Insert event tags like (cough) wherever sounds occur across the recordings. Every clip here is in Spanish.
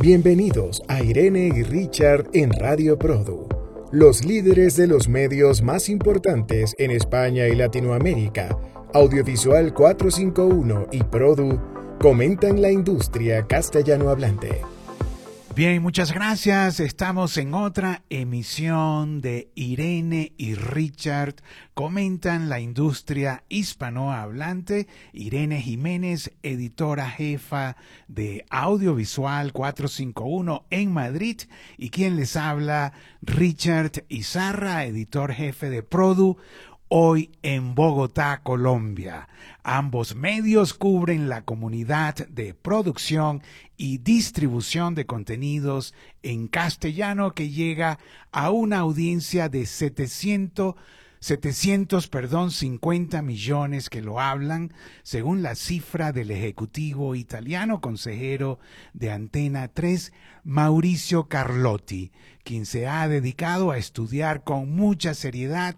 Bienvenidos a Irene y Richard en Radio Produ, los líderes de los medios más importantes en España y Latinoamérica. Audiovisual 451 y Produ comentan la industria castellano hablante. Bien, muchas gracias. Estamos en otra emisión de Irene y Richard comentan la industria hispanohablante. Irene Jiménez, editora jefa de Audiovisual 451 en Madrid. Y quien les habla, Richard Izarra, editor jefe de Produ hoy en Bogotá, Colombia. Ambos medios cubren la comunidad de producción y distribución de contenidos en castellano que llega a una audiencia de 700 700, perdón, 50 millones que lo hablan, según la cifra del ejecutivo italiano consejero de Antena 3, Mauricio Carlotti, quien se ha dedicado a estudiar con mucha seriedad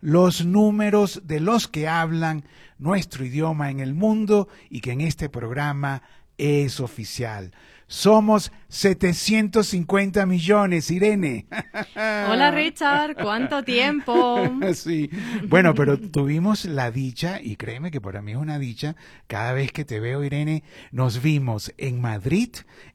los números de los que hablan nuestro idioma en el mundo y que en este programa es oficial. Somos 750 millones, Irene. (laughs) Hola Richard, ¿cuánto tiempo? (laughs) Sí, bueno, pero tuvimos la dicha, y créeme que para mí es una dicha, cada vez que te veo, Irene, nos vimos en Madrid,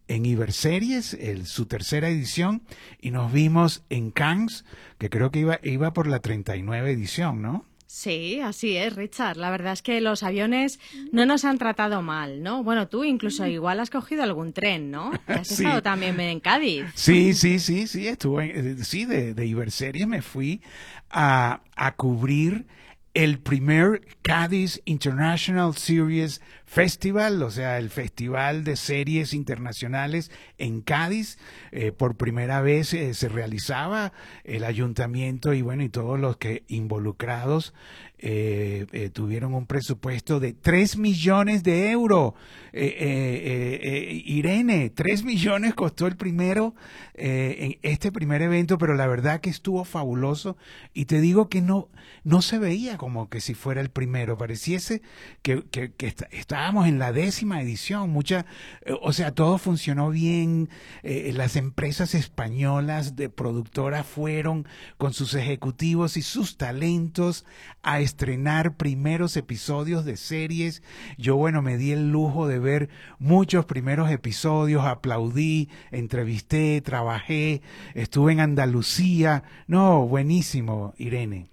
en Iberseries, el, su tercera edición, y nos vimos en Cannes, que creo que iba, iba por la 39 edición, ¿no? Sí, así es, Richard. La verdad es que los aviones no nos han tratado mal, ¿no? Bueno, tú incluso igual has cogido algún tren, ¿no? (laughs) Has estado también en Cádiz. Sí, sí, sí, sí, estuve, eh, sí, de, de Iberseries me fui a, a cubrir el primer Cádiz International Series Festival, o sea, el Festival de Series Internacionales en Cádiz. Eh, por primera vez eh, se realizaba el ayuntamiento y bueno, y todos los que involucrados eh, tuvieron un presupuesto de 3 millones de euros. Irene, 3 millones costó el primero, en este primer evento, pero la verdad que estuvo fabuloso y te digo que no, no se veía como que si fuera el primero, pareciese que, que, que estábamos en la décima edición, mucha, o sea, todo funcionó bien, las empresas españolas de productoras fueron con sus ejecutivos y sus talentos a estrenar primeros episodios de series. Yo, bueno, me di el lujo de ver muchos primeros episodios, aplaudí, entrevisté, trabajé, estuve en Andalucía. No, buenísimo, Irene.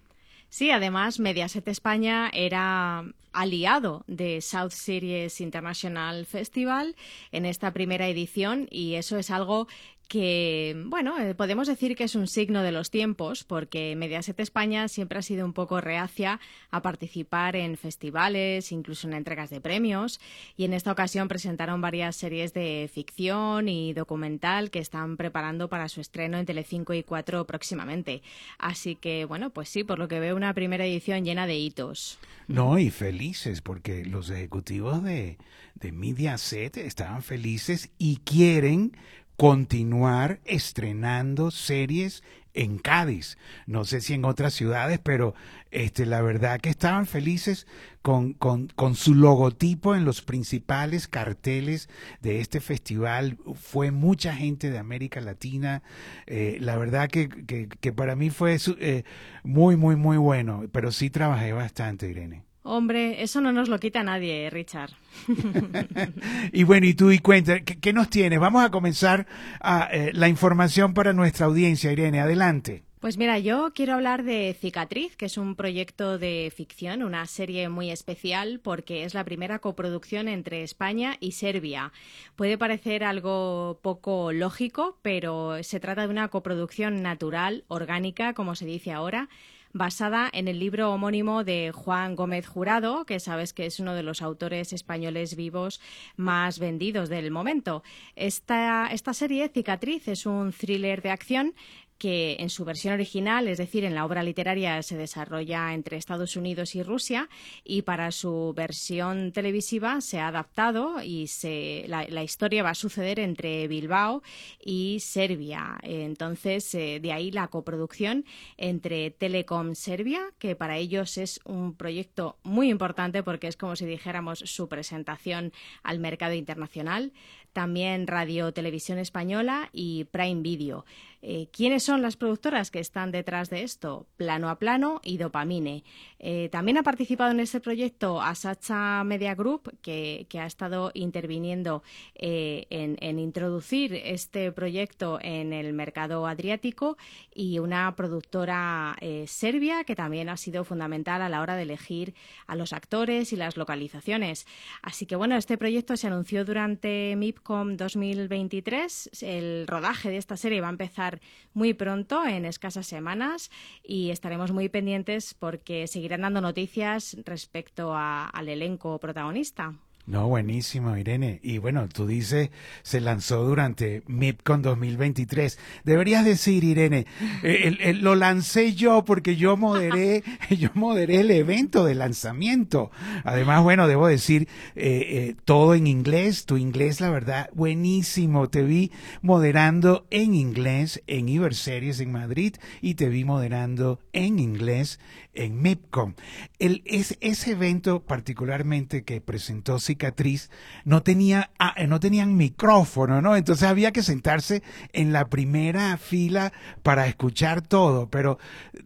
Sí, además Mediaset España era aliado de South Series International Festival en esta primera edición y eso es algo que, bueno, eh, podemos decir que es un signo de los tiempos, porque Mediaset España siempre ha sido un poco reacia a participar en festivales, incluso en entregas de premios, y en esta ocasión presentaron varias series de ficción y documental que están preparando para su estreno en Telecinco y 4 próximamente. Así que, bueno, pues sí, por lo que veo, una primera edición llena de hitos. No, y felices, porque los ejecutivos de, de Mediaset estaban felices y quieren continuar estrenando series en Cádiz. No sé si en otras ciudades, pero este, la verdad que estaban felices con, con, con, su logotipo en los principales carteles de este festival. Fue mucha gente de América Latina. Eh, la verdad que, que, que, para mí fue eh, muy, muy, muy bueno, pero sí trabajé bastante, Irene. Hombre, eso no nos lo quita nadie, Richard. (laughs) y bueno, y tú y cuenta, ¿qué, nos tienes? Vamos a comenzar a, eh, la información para nuestra audiencia, Irene. Adelante. Pues mira, yo quiero hablar de Cicatriz, que es un proyecto de ficción, una serie muy especial porque es la primera coproducción entre España y Serbia. Puede parecer algo poco lógico, pero se trata de una coproducción natural, orgánica, como se dice ahora, basada en el libro homónimo de Juan Gómez Jurado, que sabes que es uno de los autores españoles vivos más vendidos del momento. Esta, esta serie, Cicatriz, es un thriller de acción que en su versión original, es decir, en la obra literaria, se desarrolla entre Estados Unidos y Rusia, y para su versión televisiva se ha adaptado y se, la, historia va a suceder entre Bilbao y Serbia. Entonces, eh, de ahí la coproducción entre Telecom Serbia, que para ellos es un proyecto muy importante porque es como si dijéramos su presentación al mercado internacional. También Radio Televisión Española y Prime Video. Eh, ¿Quiénes son las productoras que están detrás de esto? Plano a Plano y Dopamine. Eh, también ha participado en este proyecto Asacha Media Group, que, ha estado interviniendo eh, en, introducir este proyecto en el mercado adriático y una productora serbia que también ha sido fundamental a la hora de elegir a los actores y las localizaciones. Así que bueno, este proyecto se anunció durante MIPCOM 2023. El rodaje de esta serie va a empezar muy pronto, en escasas semanas, y estaremos muy pendientes porque seguirán dando noticias respecto al elenco protagonista. No, buenísimo, Irene. Y bueno, tú dices, se lanzó durante MIPCON 2023. Deberías decir, Irene, eh, lo lancé yo porque yo moderé, (laughs) yo moderé el evento de lanzamiento. Además, bueno, debo decir, eh, eh, todo en inglés, tu inglés, la verdad, buenísimo. Te vi moderando en inglés en Iberseries en Madrid y te vi moderando en inglés en MIPCOM. El, ese evento particularmente que presentó Cicatriz no tenía, ah, no tenían micrófono, ¿no? Entonces había que sentarse en la primera fila para escuchar todo, pero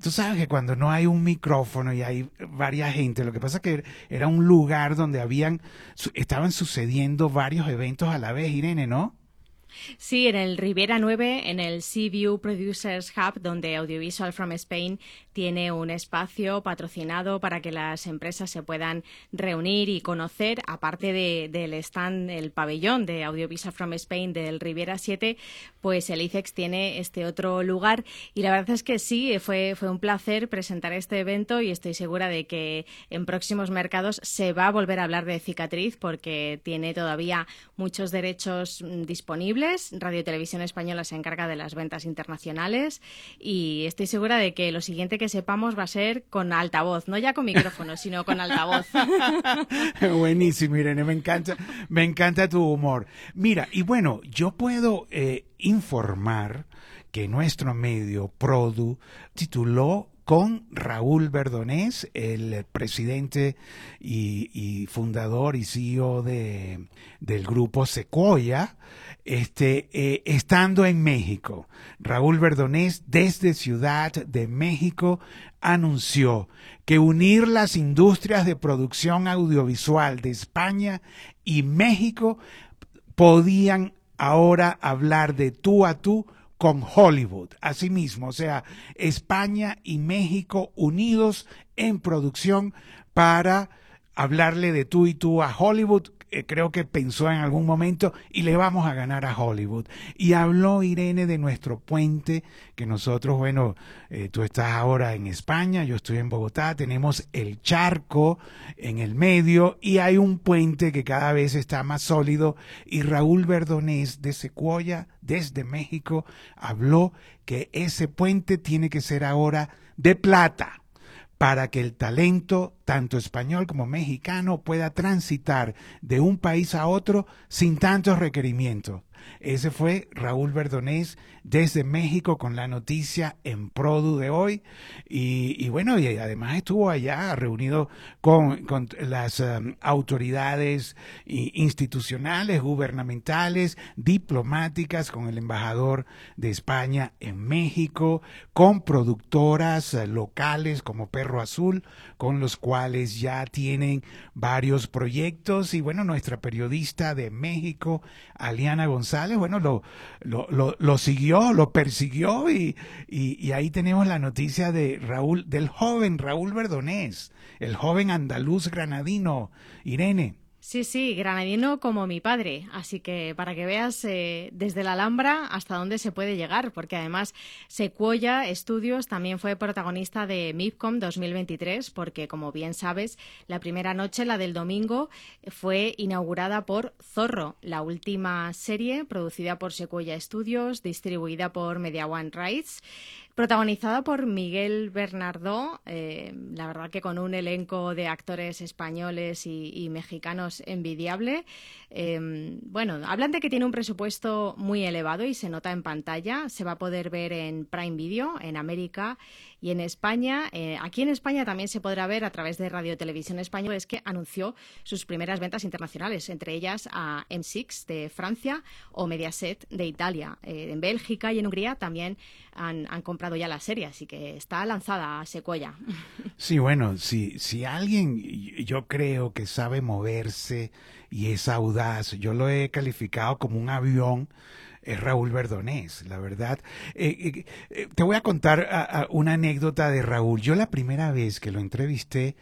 tú sabes que cuando no hay un micrófono y hay varias gente, lo que pasa es que era un lugar donde habían, estaban sucediendo varios eventos a la vez, Irene, ¿no? Sí, en el Rivera 9, en el Seaview Producers Hub, donde Audiovisual from Spain tiene un espacio patrocinado para que las empresas se puedan reunir y conocer, aparte del stand, el pabellón de Audiovisual from Spain del Rivera 7, pues el ICEX tiene este otro lugar. Y la verdad es que sí, fue, fue un placer presentar este evento y estoy segura de que en próximos mercados se va a volver a hablar de cicatriz porque tiene todavía muchos derechos mm, disponibles. Radio Televisión Española se encarga de las ventas internacionales y estoy segura de que lo siguiente que sepamos va a ser con altavoz, no ya con micrófono, (laughs) sino con altavoz. (laughs) Buenísimo, Irene, me encanta, me encanta tu humor. Mira, y bueno, yo puedo eh, informar que nuestro medio Produ tituló con Raúl Verdonés, el presidente y, fundador y CEO de, del grupo Sequoia, este, eh, estando en México. Raúl Verdonés, desde Ciudad de México, anunció que unir las industrias de producción audiovisual de España y México podían ahora hablar de tú a tú con Hollywood. Asimismo, o sea, España y México unidos en producción para hablarle de tú y tú a Hollywood eh, creo que pensó en algún momento y le vamos a ganar a Hollywood. Y habló Irene de nuestro puente, que nosotros, bueno, eh, tú estás ahora en España, yo estoy en Bogotá, tenemos el charco en el medio y hay un puente que cada vez está más sólido y Raúl Verdonés de Secuoya, desde México, habló que ese puente tiene que ser ahora de plata para que el talento, tanto español como mexicano, pueda transitar de un país a otro sin tantos requerimientos. Ese fue Raúl Verdonés desde México con la noticia en Produ de hoy. Y, bueno, y además estuvo allá reunido con, las um, autoridades institucionales, gubernamentales, diplomáticas, con el embajador de España en México, con productoras uh, locales como Perro Azul, con los cuales ya tienen varios proyectos. Y bueno, nuestra periodista de México, Aliana González, bueno, lo, lo, lo siguió lo persiguió y, y, ahí tenemos la noticia de Raúl, del joven Raúl Verdonés, el joven andaluz granadino, Irene. Sí, sí, granadino como mi padre. Así que para que veas eh, desde la Alhambra hasta dónde se puede llegar, porque además Sequoia Studios también fue protagonista de MIPCOM 2023, porque como bien sabes, la primera noche, la del domingo, fue inaugurada por Zorro, la última serie producida por Sequoia Studios, distribuida por Media One Rights protagonizada por Miguel Bernardo, eh, la verdad que con un elenco de actores españoles y, mexicanos envidiable. Eh, bueno, hablan de que tiene un presupuesto muy elevado y se nota en pantalla. Se va a poder ver en Prime Video, en América y en España. Eh, aquí en España también se podrá ver a través de Radio Televisión Española, es que anunció sus primeras ventas internacionales, entre ellas a M6 de Francia o Mediaset de Italia. en Bélgica y en Hungría también han, comprado ya la serie, así que está lanzada a Secuoya. (laughs) Sí, bueno, si, si alguien yo creo que sabe moverse y es audaz, yo lo he calificado como un avión, es Raúl Verdonés, la verdad. Eh, eh, eh, te voy a contar una anécdota de Raúl. Yo la primera vez que lo entrevisté,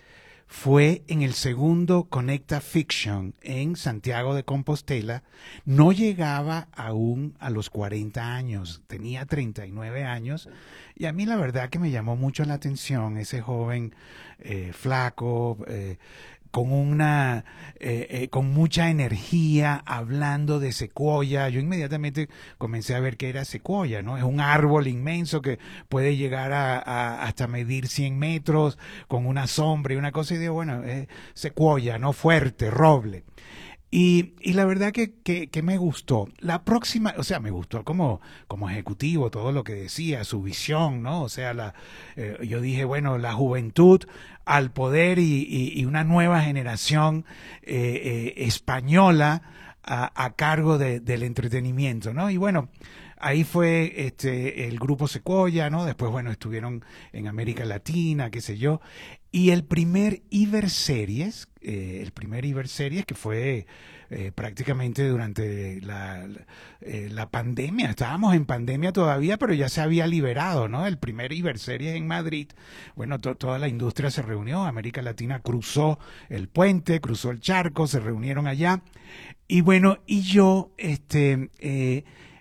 fue en el segundo Connecta Fiction en Santiago de Compostela. No llegaba aún a los 40 años, tenía 39 años. Y a mí la verdad que me llamó mucho la atención ese joven flaco, con una eh, eh, con mucha energía hablando de secuoya. Yo inmediatamente comencé a ver que era secuoya no es un árbol inmenso que puede llegar a, hasta medir 100 metros con una sombra y una cosa. Y digo bueno es secuoya no fuerte roble y, y, la verdad que, que, me gustó. La próxima, o sea, me gustó como, como ejecutivo todo lo que decía, su visión, ¿no? O sea, la, eh, yo dije, bueno, la juventud al poder y, una nueva generación eh, eh, española a, a cargo de, del entretenimiento, ¿no? Y bueno, ahí fue este el grupo Sequoia, ¿no? Después, bueno, estuvieron en América Latina, qué sé yo. Y el primer Iberseries, eh, el primer Iberseries que fue eh, prácticamente durante la, eh, la, pandemia, estábamos en pandemia todavía, pero ya se había liberado, ¿no? El primer Iberseries en Madrid, bueno, toda la industria se reunió, América Latina cruzó el puente, cruzó el charco, se reunieron allá. Y bueno, y yo, este,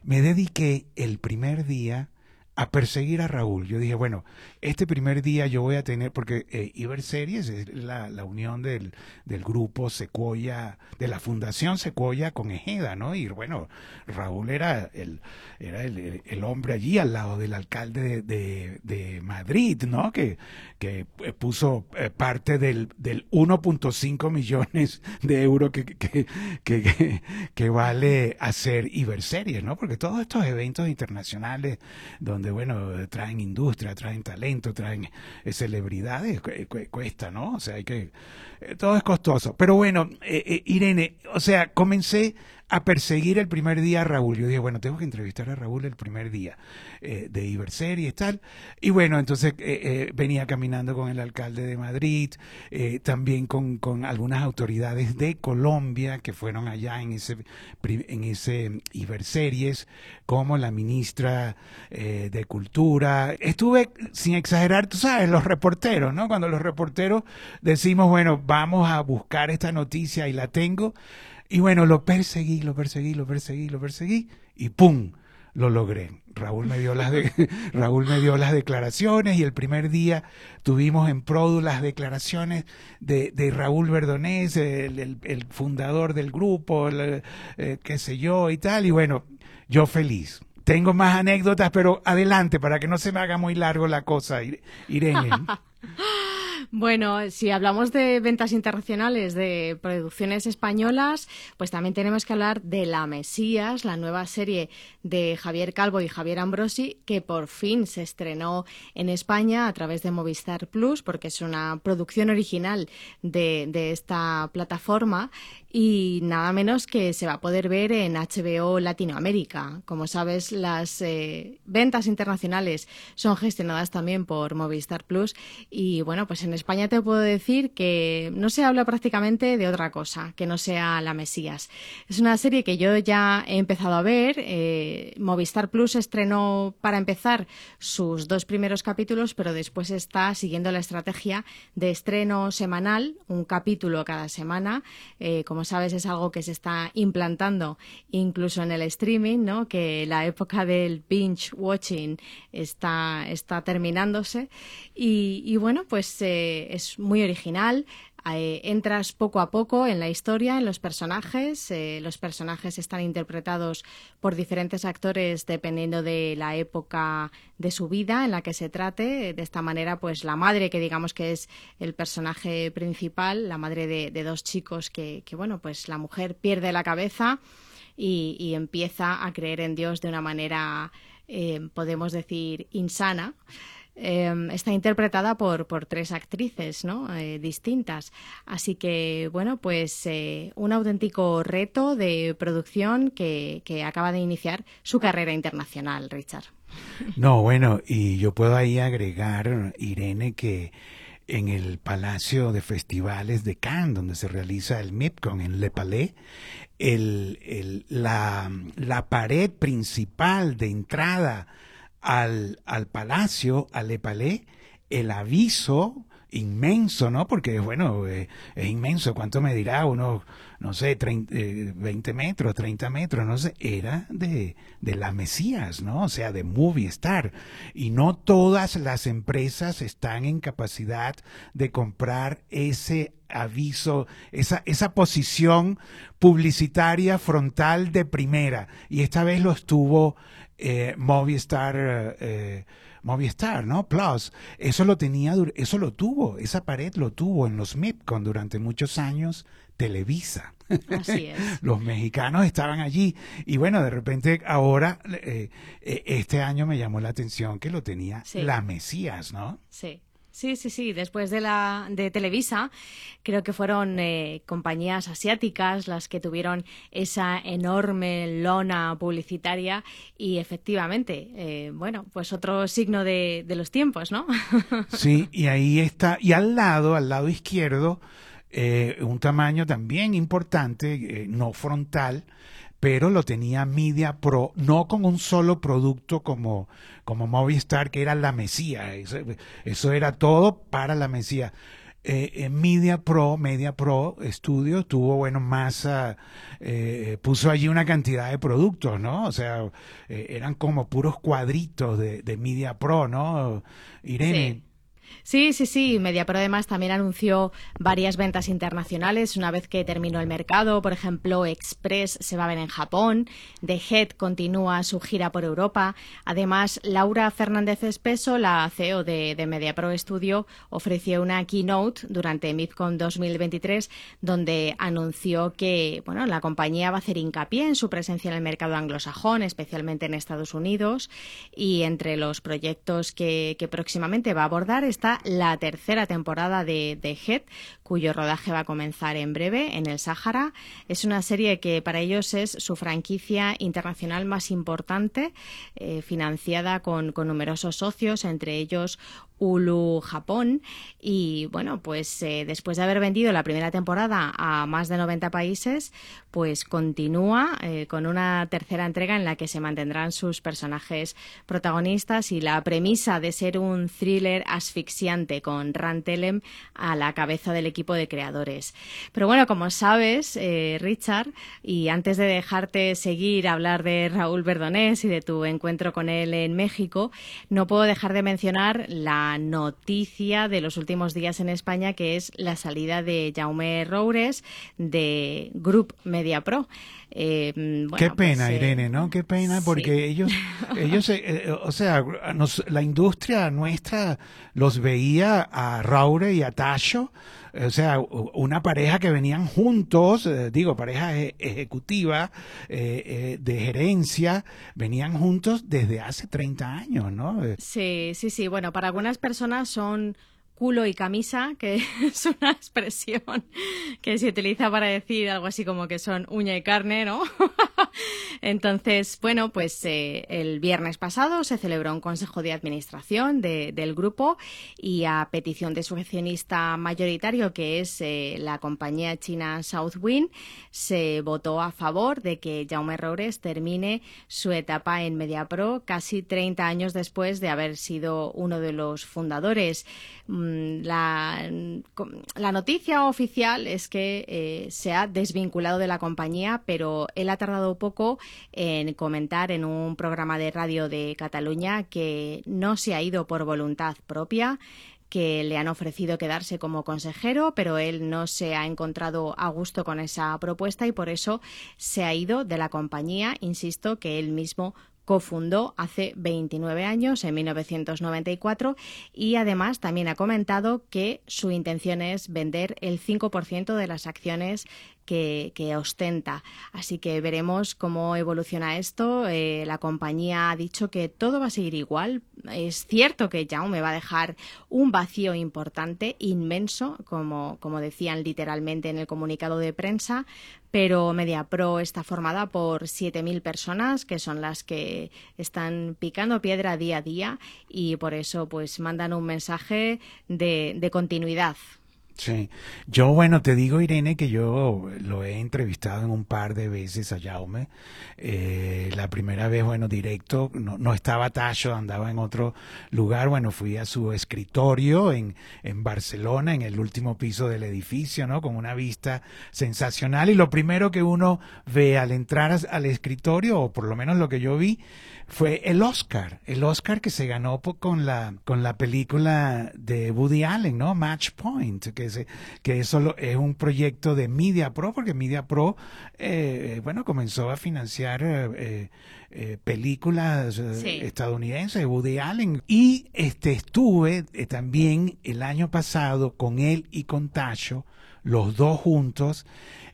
me dediqué el primer día a perseguir a Raúl. Yo dije, bueno, este primer día yo voy a tener, porque eh, Iber Series es la, la unión del, del, grupo Secuoya, de la Fundación Secuoya con Ejeda, ¿no? Y bueno, Raúl era el, era el, el hombre allí al lado del alcalde de, de, Madrid, ¿no? Que, que eh, puso eh, parte del, del 1.5 millones de euros que, que, que, que, vale hacer Iber Series, ¿no? Porque todos estos eventos internacionales donde bueno, traen industria, traen talento, traen eh, celebridades, cuesta, ¿no? O sea, hay que, eh, todo es costoso. Pero bueno, eh, Irene, o sea, comencé a perseguir el primer día a Raúl. Yo dije, bueno, tengo que entrevistar a Raúl el primer día eh, de Iberserie y tal. Y bueno, entonces eh, eh, venía caminando con el alcalde de Madrid, también con, con, algunas autoridades de Colombia que fueron allá en ese, en ese Iberseries, como la ministra de Cultura. Estuve, sin exagerar, tú sabes, los reporteros, ¿no? Cuando los reporteros decimos, bueno, vamos a buscar esta noticia y la tengo y bueno, lo perseguí, lo perseguí, lo perseguí, lo perseguí y ¡pum! Lo logré. Raúl me dio las, de, (laughs) Raúl me dio las declaraciones y el primer día tuvimos en Produ las declaraciones de, de Raúl Verdonés, el, el, fundador del grupo, eh, qué sé yo y tal. Y bueno, yo feliz. Tengo más anécdotas, pero adelante para que no se me haga muy largo la cosa, Irene. (laughs) Bueno, si hablamos de ventas internacionales de producciones españolas, pues también tenemos que hablar de La Mesías, la nueva serie de Javier Calvo y Javier Ambrosi, que por fin se estrenó en España a través de Movistar Plus, porque es una producción original de, de esta plataforma y nada menos que se va a poder ver en HBO Latinoamérica. Como sabes, las eh, ventas internacionales son gestionadas también por Movistar Plus y bueno, pues en España te puedo decir que no se habla prácticamente de otra cosa que no sea La Mesías. Es una serie que yo ya he empezado a ver. Eh, Movistar Plus estrenó para empezar sus dos primeros capítulos, pero después está siguiendo la estrategia de estreno semanal, un capítulo cada semana, eh, como sabes, es algo que se está implantando incluso en el streaming, ¿no? Que la época del binge watching está, está terminándose. Y, bueno, pues eh, es muy original Eh, entras poco a poco en la historia, en los personajes. Eh, los personajes están interpretados por diferentes actores dependiendo de la época de su vida en la que se trate. De esta manera, pues la madre, que digamos que es el personaje principal, la madre de, dos chicos que, bueno, pues la mujer pierde la cabeza y, empieza a creer en Dios de una manera, eh, podemos decir, insana. Em, está interpretada por, por tres actrices ¿no? Eh, distintas. Así que, bueno, pues eh, un auténtico reto de producción que, que acaba de iniciar su carrera internacional, Richard. No, bueno, y yo puedo ahí agregar, Irene, que en el Palacio de Festivales de Cannes, donde se realiza el MIPCON en Le Palais, el, el, la, la pared principal de entrada al, al palacio, al Epalé, el aviso inmenso, ¿no? Porque, bueno, eh, es inmenso. ¿Cuánto me dirá? Unos, no sé, 20 eh, metros, 30 metros, no sé. Era de, de la Mesías, ¿no? O sea, de Movistar. Y no todas las empresas están en capacidad de comprar ese aviso, esa, esa posición publicitaria frontal de primera. Y esta vez lo estuvo eh, Movistar, eh, Movistar, ¿no? Plus, eso lo tenía, eso lo tuvo, esa pared lo tuvo en los MIPCON durante muchos años Televisa. Así es. (laughs) los mexicanos estaban allí y bueno, de repente ahora, eh, este año me llamó la atención que lo tenía la Mesías, ¿no? Sí. Sí, sí, sí. Después de la de Televisa, creo que fueron eh, compañías asiáticas las que tuvieron esa enorme lona publicitaria y efectivamente, eh, bueno, pues otro signo de, los tiempos, ¿no? (laughs) sí, y ahí está, y al lado, al lado izquierdo, eh, un tamaño también importante, no frontal, pero lo tenía Media Pro, no con un solo producto como, como Movistar, que era la Mesía, eso, era todo para la Mesía. Eh, Media Pro, Media Pro Studio tuvo, bueno, más, eh, puso allí una cantidad de productos, ¿no? O sea, eh, eran como puros cuadritos de, de Media Pro, ¿no? Irene. Sí, sí, sí. MediaPro además también anunció varias ventas internacionales una vez que terminó el mercado. Por ejemplo, Express se va a ver en Japón. The Head continúa su gira por Europa. Además, Laura Fernández Espeso, la CEO de, MediaPro Studio, ofreció una keynote durante MidCon 2023 donde anunció que bueno, la compañía va a hacer hincapié en su presencia en el mercado anglosajón, especialmente en Estados Unidos. Y entre los proyectos que, que próximamente va a abordar está la tercera temporada de, de Head, cuyo rodaje va a comenzar en breve en el Sáhara. Es una serie que para ellos es su franquicia internacional más importante, eh, financiada con, con numerosos socios, entre ellos Hulu Japón y bueno pues eh, después de haber vendido la primera temporada a más de 90 países pues continúa eh, con una tercera entrega en la que se mantendrán sus personajes protagonistas y la premisa de ser un thriller asfixiante con Ran Telem a la cabeza del equipo de creadores pero bueno como sabes eh, Richard y antes de dejarte seguir a hablar de Raúl Verdonés y de tu encuentro con él en México no puedo dejar de mencionar la noticia de los últimos días en España, que es la salida de Jaume Roures de Group Media Pro. Eh, Qué pues, pena, eh, Irene, ¿no? Qué pena, porque ellos, (laughs) ellos eh, o sea, la industria nuestra los veía a Raure y a Tacho, o sea, una pareja que venían juntos, digo, pareja ejecutiva de gerencia, venían juntos desde hace 30 años, ¿no? Sí, sí, sí. Bueno, para algunas personas son culo y camisa, que (laughs) es una expresión que se utiliza para decir algo así como que son uña y carne, ¿no? (laughs) Entonces, bueno, pues eh, el viernes pasado se celebró un consejo de administración del grupo y a petición de su accionista mayoritario, que es eh, la compañía china Southwind, se votó a favor de que Jaume Roures termine su etapa en MediaPro casi 30 años después de haber sido uno de los fundadores. Mm, la, la noticia oficial es que eh, se ha desvinculado de la compañía, pero él ha tardado poco en comentar en un programa de radio de Cataluña que no se ha ido por voluntad propia, que le han ofrecido quedarse como consejero, pero él no se ha encontrado a gusto con esa propuesta y por eso se ha ido de la compañía, insisto, que él mismo cofundó hace 29 años, en 1994, y además también ha comentado que su intención es vender el 5% de las acciones que, ostenta. Así que veremos cómo evoluciona esto. Eh, la compañía ha dicho que todo va a seguir igual. Es cierto que Jaume va a dejar un vacío importante, inmenso, como, como decían literalmente en el comunicado de prensa, pero MediaPro está formada por 7.000 personas que son las que están picando piedra día a día y por eso pues mandan un mensaje de, de continuidad. Sí, yo bueno, te digo Irene que yo lo he entrevistado en un par de veces a Jaume. Eh, la primera vez, bueno, directo, no, no, estaba Tacho, andaba en otro lugar. Bueno, fui a su escritorio en, en Barcelona, en el último piso del edificio, ¿no? Con una vista sensacional. Y lo primero que uno ve al entrar al escritorio, o por lo menos lo que yo vi, fue el Oscar, el Oscar que se ganó con la con la película de Woody Allen, ¿no? Match Point, que es, que eso es un proyecto de Media Pro, porque Media Pro, eh, bueno, comenzó a financiar eh, eh, películas estadounidenses de Woody Allen. Y este estuve también el año pasado con él y con Tacho, los dos juntos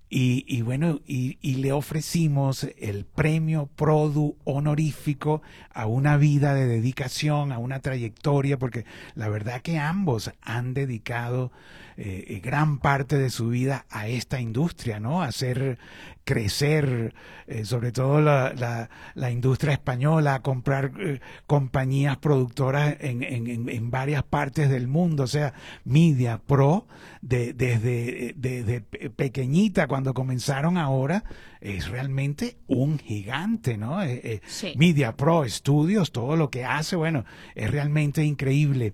y, y bueno, y, y, le ofrecimos el premio Produ honorífico a una vida de dedicación, a una trayectoria, porque la verdad que ambos han dedicado eh, eh, gran parte de su vida a esta industria, ¿no? A hacer crecer, eh, sobre todo la, la, la, industria española, a comprar compañías productoras en, en, en, varias partes del mundo, o sea, Media Pro, de, desde, desde pequeñita, cuando comenzaron ahora, es realmente un gigante, ¿no? Media Pro Studios, todo lo que hace, bueno, es realmente increíble.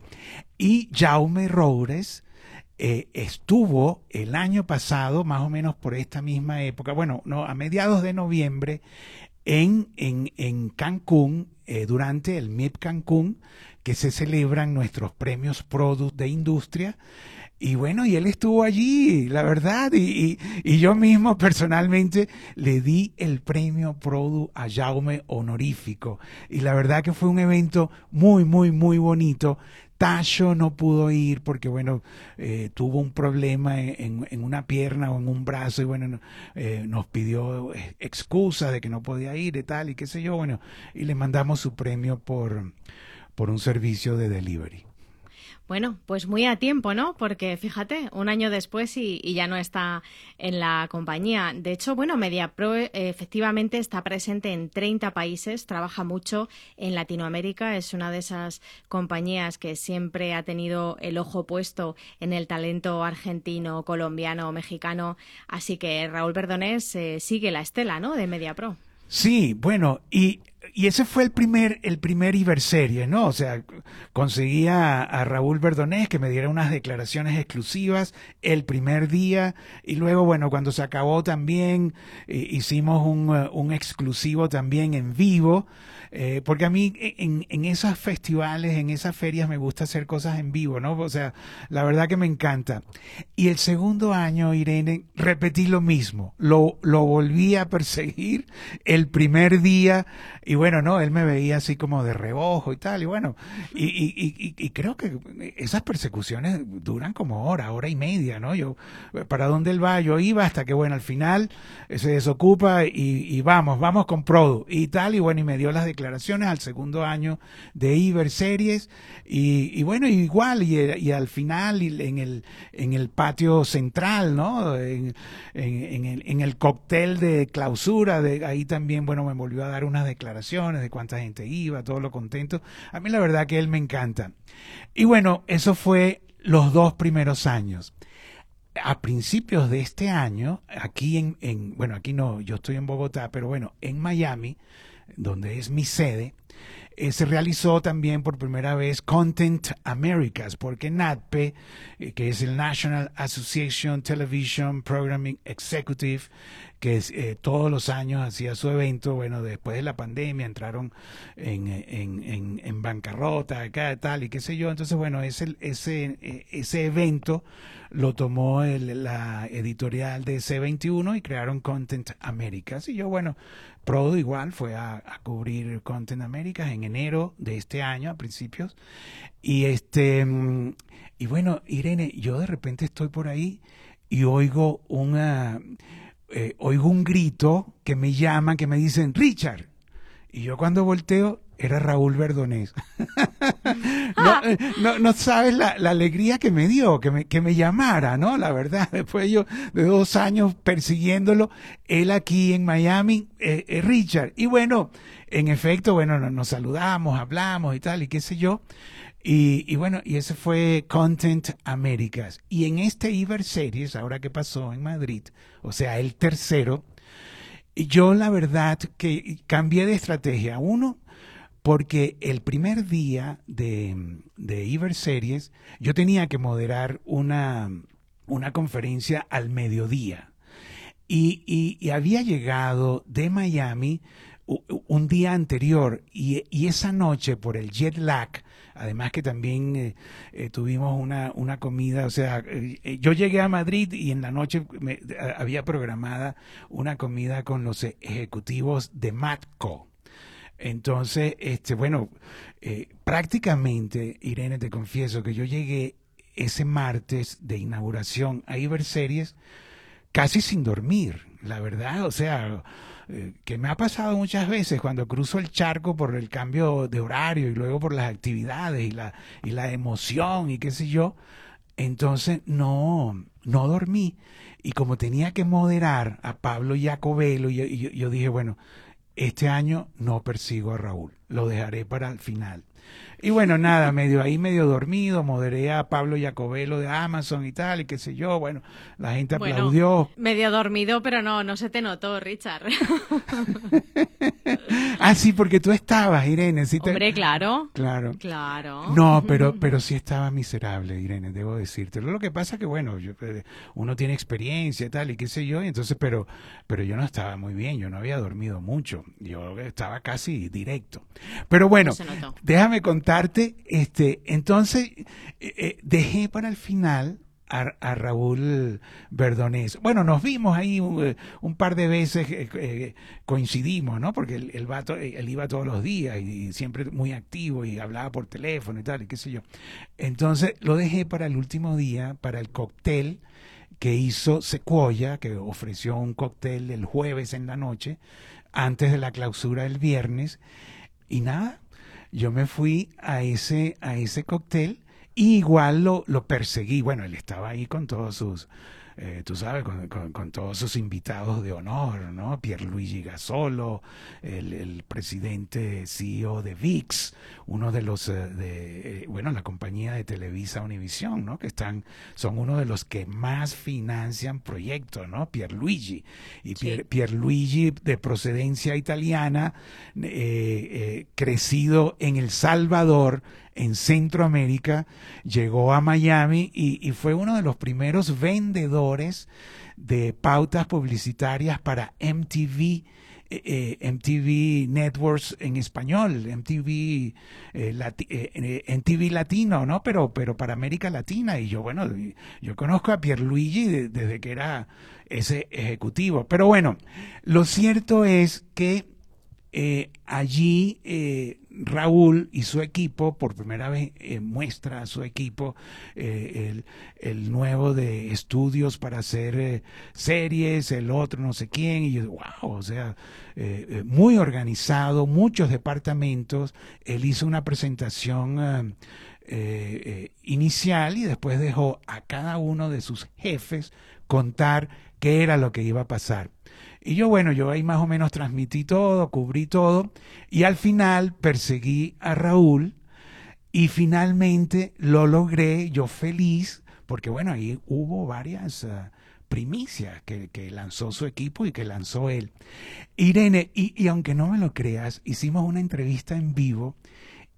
Y Jaume Roures, eh, estuvo el año pasado, más o menos por esta misma época, bueno, no, a mediados de noviembre, en, en, en Cancún, eh, durante el MIP Cancún, que se celebran nuestros premios Product de Industria. Y bueno, y él estuvo allí, la verdad, y, y, yo mismo personalmente le di el premio Produ a Jaume honorífico. Y la verdad que fue un evento muy, muy, muy bonito. Tacho no pudo ir porque, bueno, eh, tuvo un problema en, en, una pierna o en un brazo y, bueno, eh, nos pidió eh, excusa de que no podía ir y tal y qué sé yo, bueno, y le mandamos su premio por, por un servicio de delivery. Bueno, pues muy a tiempo, ¿no? Porque fíjate, un año después y, ya no está en la compañía. De hecho, bueno, MediaPro eh, efectivamente está presente en 30 países, trabaja mucho en Latinoamérica, es una de esas compañías que siempre ha tenido el ojo puesto en el talento argentino, colombiano, mexicano. Así que Raúl Verdonés eh, sigue la estela, ¿no? De MediaPro. Sí, bueno, y y ese fue el primer, el primer ¿no? O sea, conseguí a, Raúl Verdonés que me diera unas declaraciones exclusivas el primer día y luego, bueno, cuando se acabó también eh, hicimos un, eh, un, exclusivo también en vivo, eh, porque a mí en, en esos festivales, en esas ferias me gusta hacer cosas en vivo, ¿no? O sea, la verdad que me encanta. Y el segundo año, Irene, repetí lo mismo, lo, lo volví a perseguir el primer día bueno, no, él me veía así como de rebojo y tal, y bueno, y, y, y, creo que esas persecuciones duran como hora, hora y media, ¿no? Yo, ¿para dónde él va? Yo iba hasta que, bueno, al final se desocupa y, vamos, vamos con Produ y tal, y bueno, y me dio las declaraciones al segundo año de Iber Series, y, bueno, igual, y, al final en el, en el patio central, ¿no? En, en, el, en el cóctel de clausura, de ahí también, bueno, me volvió a dar unas declaraciones de cuánta gente iba, todo lo contento. A mí la verdad que él me encanta. Y bueno, eso fue los dos primeros años. A principios de este año, aquí en, en bueno, aquí no, yo estoy en Bogotá, pero bueno, en Miami, donde es mi sede, eh, se realizó también por primera vez Content Americas, porque NATPE, eh, que es el National Association Television Programming Executive, que eh, todos los años hacía su evento. Bueno, después de la pandemia entraron en, en, en, bancarrota, acá, tal, y qué sé yo. Entonces, bueno, ese, ese, eh, ese evento lo tomó la editorial de C21 y crearon Content Americas. Y yo, bueno, Prodo igual fue a, cubrir Content Americas en enero de este año, a principios. Y este, mm, y bueno, Irene, yo de repente estoy por ahí y oigo una, eh, oigo un grito que me llaman, que me dicen, Richard. Y yo cuando volteo, era Raúl Verdonés. (laughs) Ah. Eh, no, no, sabes la, alegría que me dio, que me, que me llamara, ¿no? La verdad, (laughs) después yo de dos años persiguiéndolo, él aquí en Miami, eh, eh, Richard. Y bueno, en efecto, bueno, nos, saludamos, hablamos y tal, y qué sé yo. Y, y, bueno, y ese fue Content Américas. Y en este Iber Series, ahora que pasó en Madrid, o sea, el tercero, yo la verdad que cambié de estrategia. Uno, porque el primer día de, de Iber Series yo tenía que moderar una, una conferencia al mediodía. Y, y, había llegado de Miami un día anterior y, y, esa noche por el jet lag, además que también eh, eh, tuvimos una, una, comida, o sea, eh, yo llegué a Madrid y en la noche me, había programada una comida con los ejecutivos de Matco. Entonces, este, bueno, eh, prácticamente, Irene, te confieso que yo llegué ese martes de inauguración a Iberseries casi sin dormir, la verdad, o sea, eh, que me ha pasado muchas veces cuando cruzo el charco por el cambio de horario y luego por las actividades y la, y la emoción y qué sé yo, entonces no, no dormí. Y como tenía que moderar a Pablo Jacobelo, yo, yo dije, bueno, este año no persigo a Raúl, lo dejaré para el final. Y bueno, nada, medio ahí, medio dormido, moderé a Pablo Jacobelo de Amazon y tal, y qué sé yo, bueno, la gente aplaudió. Medio dormido, pero no, no se te notó, Richard. (laughs) ah, sí, porque tú estabas, Irene. ¿sí Hombre, claro. Claro. Claro. No, pero, pero sí estaba miserable, Irene, debo decirte. Lo que pasa que, bueno, yo, eh, uno tiene experiencia y tal, y qué sé yo, y entonces, pero, pero yo no estaba muy bien, yo no había dormido mucho, yo estaba casi directo. Pero bueno, déjame contar este, entonces eh, eh, dejé para el final a, Raúl Verdonés. Bueno, nos vimos ahí eh, un, par de veces, coincidimos, ¿no? Porque él, él, iba todos los días y, siempre muy activo y hablaba por teléfono y tal, y qué sé yo. Entonces lo dejé para el último día, para el cóctel que hizo Sequoia, que ofreció un cóctel el jueves en la noche, antes de la clausura del viernes. Y nada, yo me fui a ese, a ese cóctel y igual lo, lo perseguí. Bueno, él estaba ahí con todos sus eh, tú sabes, con, todos sus invitados de honor, ¿no? Pierluigi Gasolo, el, el presidente CEO de VIX, uno de los, eh, de, eh, bueno, la compañía de Televisa Univisión, ¿no? Que están, son uno de los que más financian proyectos, ¿no? Pierluigi. Y Pierluigi, de procedencia italiana, crecido en El Salvador, en Centroamérica, llegó a Miami y, fue uno de los primeros vendedores de pautas publicitarias para MTV. Eh, eh, MTV Networks en español, MTV, eh, Latino, ¿no? Pero, pero para América Latina. Y yo, bueno, yo conozco a Pierluigi desde que era ese ejecutivo. Pero bueno, lo cierto es que allí Raúl y su equipo, por primera vez eh, muestra a su equipo eh, el, nuevo de estudios para hacer eh, series, el otro no sé quién, y yo, wow, o sea, muy organizado, muchos departamentos, él hizo una presentación inicial y después dejó a cada uno de sus jefes contar qué era lo que iba a pasar. Y yo, bueno, yo ahí más o menos transmití todo, cubrí todo, y al final perseguí a Raúl y finalmente lo logré, yo feliz, porque bueno, ahí hubo varias uh, primicias que, que, lanzó su equipo y que lanzó él. Irene, y, y aunque no me lo creas, hicimos una entrevista en vivo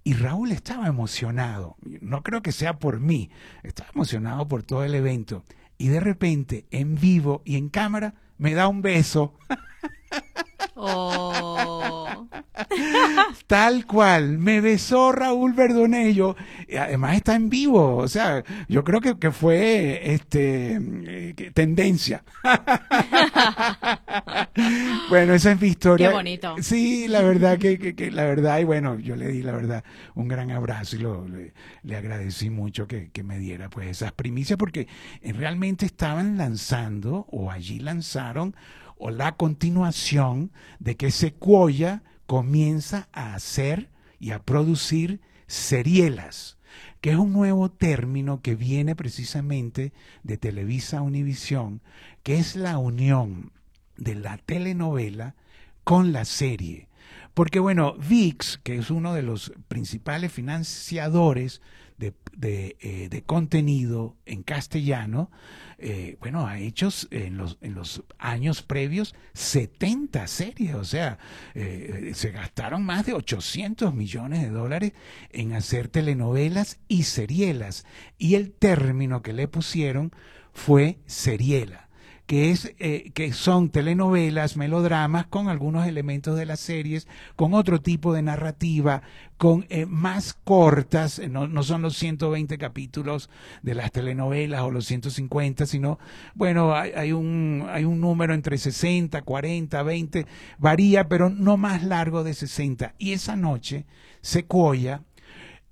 y Raúl estaba emocionado. No creo que sea por mí, estaba emocionado por todo el evento. Y de repente, en vivo y en cámara, me da un beso. (laughs) Oh. (laughs) Tal cual, me besó Raúl Verdonello, y además está en vivo, o sea, yo creo que, que fue este eh, tendencia. (laughs) bueno, esa es mi historia. Qué bonito. Sí, la verdad que, que, la verdad, y bueno, yo le di la verdad un gran abrazo y lo, le, le agradecí mucho que, que, me diera pues esas primicias porque realmente estaban lanzando o allí lanzaron o la continuación de que Sequoia comienza a hacer y a producir serielas, que es un nuevo término que viene precisamente de Televisa Univisión, que es la unión de la telenovela con la serie. Porque bueno, VIX, que es uno de los principales financiadores de, de, eh, de contenido en castellano, eh, bueno, ha hecho en los, en los años previos 70 series, o sea, eh, se gastaron más de 800 millones de dólares en hacer telenovelas y serielas, y el término que le pusieron fue seriela que, es, eh, que son telenovelas, melodramas con algunos elementos de las series, con otro tipo de narrativa, con eh, más cortas, eh, no, no, son los 120 capítulos de las telenovelas o los 150, sino, bueno, hay, hay, un, hay un número entre 60, 40, 20, varía, pero no más largo de 60. Y esa noche, Sequoia,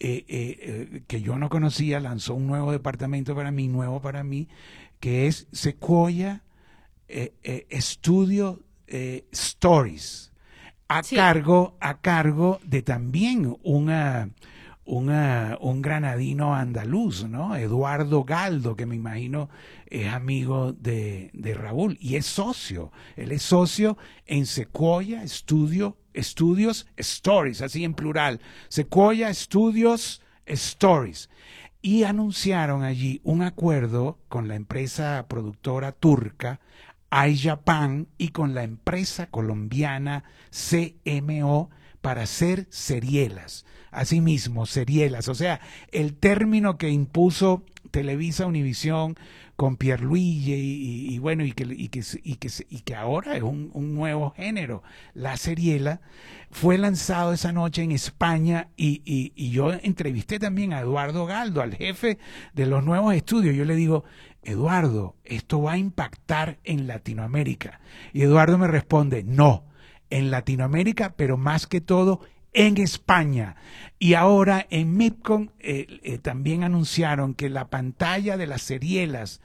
eh, eh, que yo no conocía, lanzó un nuevo departamento para mí, nuevo para mí, que es Sequoia eh, eh, Studio eh, Stories, a, sí. cargo, a cargo de también una, una, un granadino andaluz, ¿no? Eduardo Galdo, que me imagino es amigo de, de Raúl y es socio. Él es socio en Sequoia Studio, Studios Stories, así en plural. Sequoia Studios Stories y anunciaron allí un acuerdo con la empresa productora turca iJapan y con la empresa colombiana CMO para hacer serielas. Asimismo, serielas, o sea, el término que impuso Televisa Univisión con Pierluigi y, y, bueno, y que, y, que, y, que, ahora es un, un, nuevo género, la seriela, fue lanzado esa noche en España y, y, yo entrevisté también a Eduardo Galdo, al jefe de los nuevos estudios. Yo le digo, Eduardo, esto va a impactar en Latinoamérica. Y Eduardo me responde, no, en Latinoamérica, pero más que todo en España. Y ahora en MIPCON eh, eh, también anunciaron que la pantalla de las serielas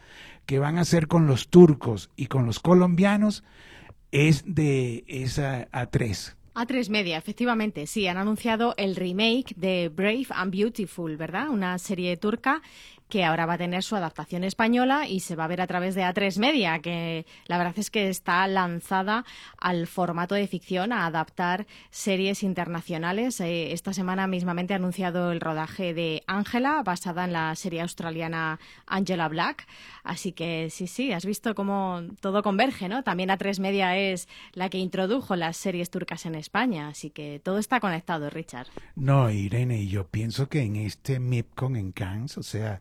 que van a hacer con los turcos y con los colombianos es de esa A3. A3 Media, efectivamente, sí, han anunciado el remake de Brave and Beautiful, ¿verdad? Una serie turca que ahora va a tener su adaptación española y se va a ver a través de A3 Media, que la verdad es que está lanzada al formato de ficción, a adaptar series internacionales. Eh, esta semana mismamente ha anunciado el rodaje de Ángela, basada en la serie australiana Angela Black. Así que sí, sí, has visto cómo todo converge, ¿no? También A3 Media es la que introdujo las series turcas en España, así que todo está conectado, Richard. No, Irene, yo pienso que en este MIPCON en Cannes, o sea,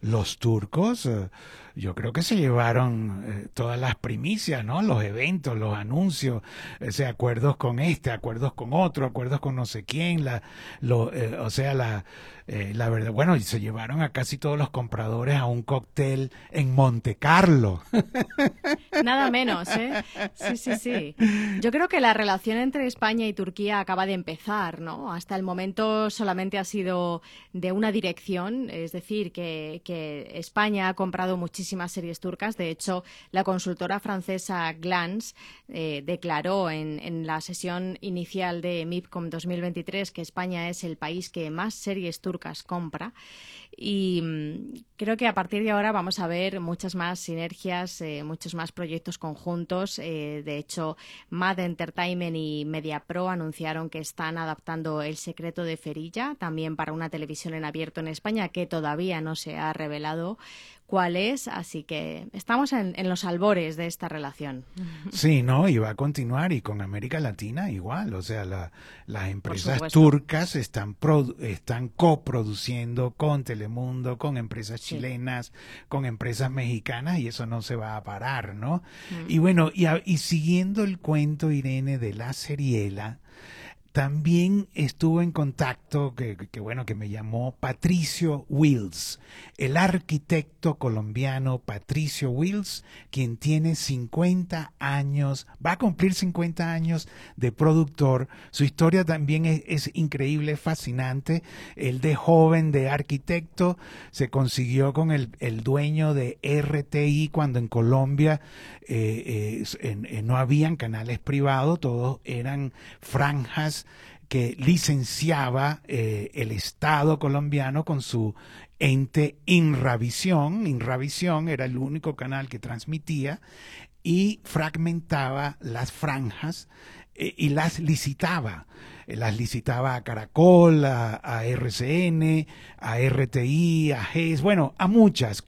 los turcos, eh, yo creo que se llevaron eh, todas las primicias, ¿no? Los eventos, los anuncios, ese acuerdos con este, acuerdos con otro, acuerdos con no sé quién, la, lo, eh, o sea, la, eh, la verdad, bueno, y se llevaron a casi todos los compradores a un cóctel en Monte Carlo. (laughs) Nada menos, ¿eh? Sí, sí, sí. Yo creo que la relación entre España y Turquía acaba de empezar, ¿no? Hasta el momento solamente ha sido de una dirección, es decir, que España ha comprado muchísimas series turcas. De hecho, la consultora francesa Glance eh, declaró en, la sesión inicial de MIPCOM 2023 que España es el país que más series turcas compra y mm, creo que a partir de ahora vamos a ver muchas más sinergias, eh, muchos más proyectos conjuntos. Eh, de hecho, Mad Entertainment y MediaPro anunciaron que están adaptando El secreto de Ferilla también para una televisión en abierto en España que todavía no se ha revelado cuál es, así que estamos en, los albores de esta relación. Sí, no, y va a continuar y con América Latina igual, o sea, las empresas turcas están, están coproduciendo con Telemundo, con empresas chilenas, con empresas mexicanas y eso no se va a parar, ¿no? Mm. Y bueno, y, y siguiendo el cuento, Irene, de la seriela, también estuvo en contacto, que, bueno, que me llamó Patricio Wills, el arquitecto colombiano Patricio Wills, quien tiene 50 años, va a cumplir 50 años de productor. Su historia también es, increíble, fascinante. Él de joven, de arquitecto, se consiguió con el, dueño de RTI cuando en Colombia eh, eh, no habían canales privados, todos eran franjas que licenciaba eh, el Estado colombiano con su ente Inravisión. Inravisión era el único canal que transmitía y fragmentaba las franjas eh, y las licitaba. Eh, las licitaba a Caracol, a, RCN, a RTI, a GES, bueno, a muchas.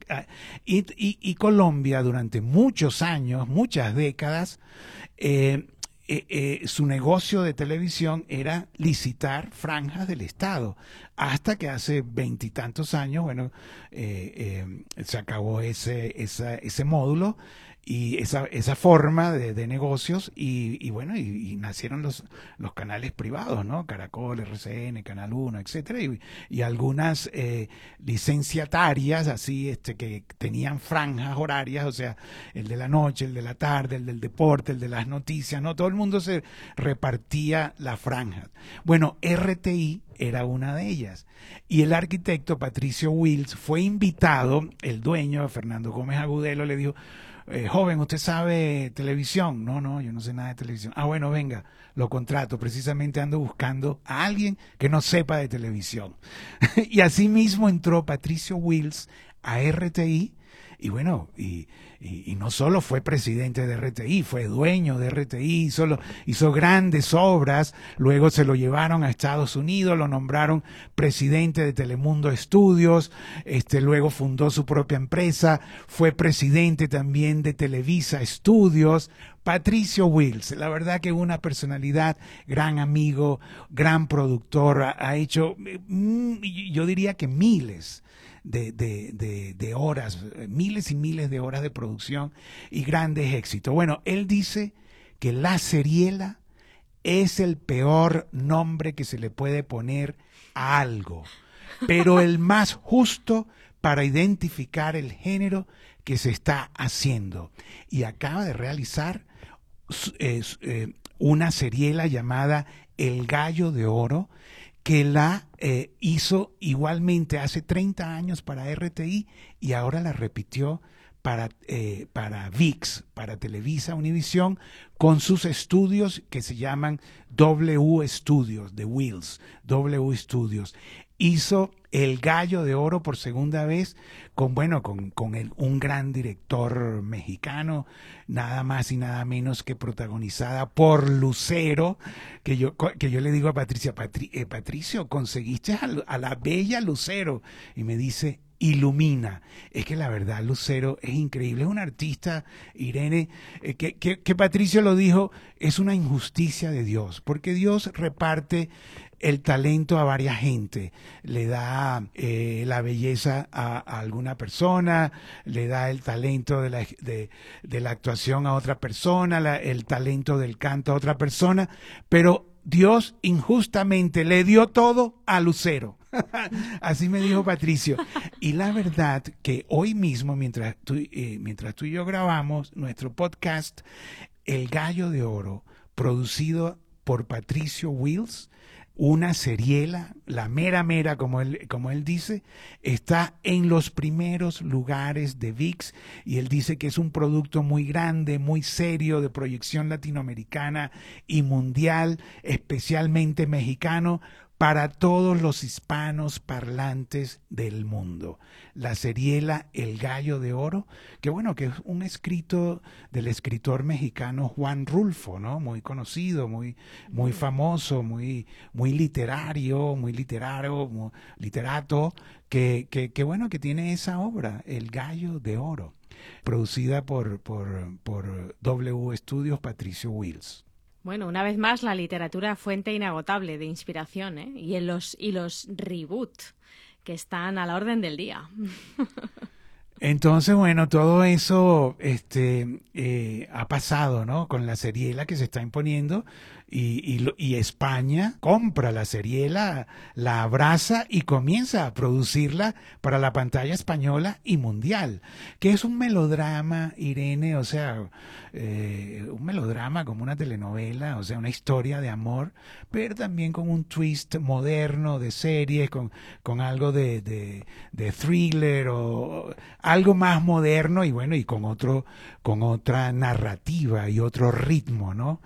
y, Colombia durante muchos años, muchas décadas, eh, eh, su negocio de televisión era licitar franjas del Estado, hasta que hace veintitantos años, bueno, eh, se acabó ese, ese módulo y esa, esa forma de, de negocios y, y bueno, y, nacieron los, los canales privados, ¿no? Caracol, RCN, Canal 1, etcétera, y, y algunas eh, licenciatarias así, este, que tenían franjas horarias, o sea, el de la noche, el de la tarde, el del deporte, el de las noticias, ¿no? Todo el mundo se repartía las franjas. Bueno, RTI era una de ellas. Y el arquitecto Patricio Wills fue invitado, el dueño, Fernando Gómez Agudelo, le dijo, eh, joven, ¿usted sabe televisión? No, no, yo no sé nada de televisión. Ah, bueno, venga, lo contrato. Precisamente ando buscando a alguien que no sepa de televisión. (laughs) y así mismo entró Patricio Wills a RTI y bueno, y, y, no solo fue presidente de RTI, fue dueño de RTI, solo hizo grandes obras, luego se lo llevaron a Estados Unidos, lo nombraron presidente de Telemundo Estudios, este, luego fundó su propia empresa, fue presidente también de Televisa Estudios, Patricio Wills, la verdad que una personalidad, gran amigo, gran productor, ha hecho, mm, yo diría que miles de, de, horas, miles y miles de horas de producción y grandes éxitos. Bueno, él dice que la seriela es el peor nombre que se le puede poner a algo, pero el más justo para identificar el género que se está haciendo. Y acaba de realizar eh, una seriela llamada El Gallo de Oro, que la eh, hizo igualmente hace 30 años para RTI y ahora la repitió para, eh, para VIX, para Televisa Univisión, con sus estudios que se llaman W Studios, de Wheels, W Studios. Hizo El Gallo de Oro por segunda vez con, bueno, con, con el, un gran director mexicano, nada más y nada menos que protagonizada por Lucero, que yo, que yo le digo a Patricia, eh, Patricio, conseguiste a, la bella Lucero. Y me dice, ilumina. Es que la verdad, Lucero es increíble, es un artista, Irene, eh, que, que, Patricio lo dijo, es una injusticia de Dios, porque Dios reparte el talento a varias gente, le da eh, la belleza a, alguna persona, le da el talento de la, de, la actuación a otra persona, el talento del canto a otra persona, pero Dios injustamente le dio todo a Lucero. (laughs) Así me dijo Patricio. Y la verdad que hoy mismo, mientras tú, eh, mientras tú y yo grabamos nuestro podcast, El Gallo de Oro, producido por Patricio Wills, una seriela, la mera mera, como él, como él dice, está en los primeros lugares de VIX y él dice que es un producto muy grande, muy serio de proyección latinoamericana y mundial, especialmente mexicano, para todos los hispanos parlantes del mundo. La seriela El Gallo de Oro, que bueno, que es un escrito del escritor mexicano Juan Rulfo, ¿no? Muy conocido, muy, muy famoso, muy, muy literario, muy literario, literato, que, que, que bueno, que tiene esa obra, El Gallo de Oro producida por, por, por W Studios Patricio Wills. Bueno, una vez más, la literatura fuente inagotable de inspiración, ¿eh? Y, en los, y los reboot que están a la orden del día. (laughs) Entonces, bueno, todo eso este, eh, ha pasado, ¿no? Con la seriela que se está imponiendo y, y, España compra la seriela, la abraza y comienza a producirla para la pantalla española y mundial, que es un melodrama, Irene, o sea, eh, un melodrama como una telenovela, o sea, una historia de amor, pero también con un twist moderno de serie, con, con algo de, de, de thriller o algo más moderno y bueno, y con otro, con otra narrativa y otro ritmo, ¿no?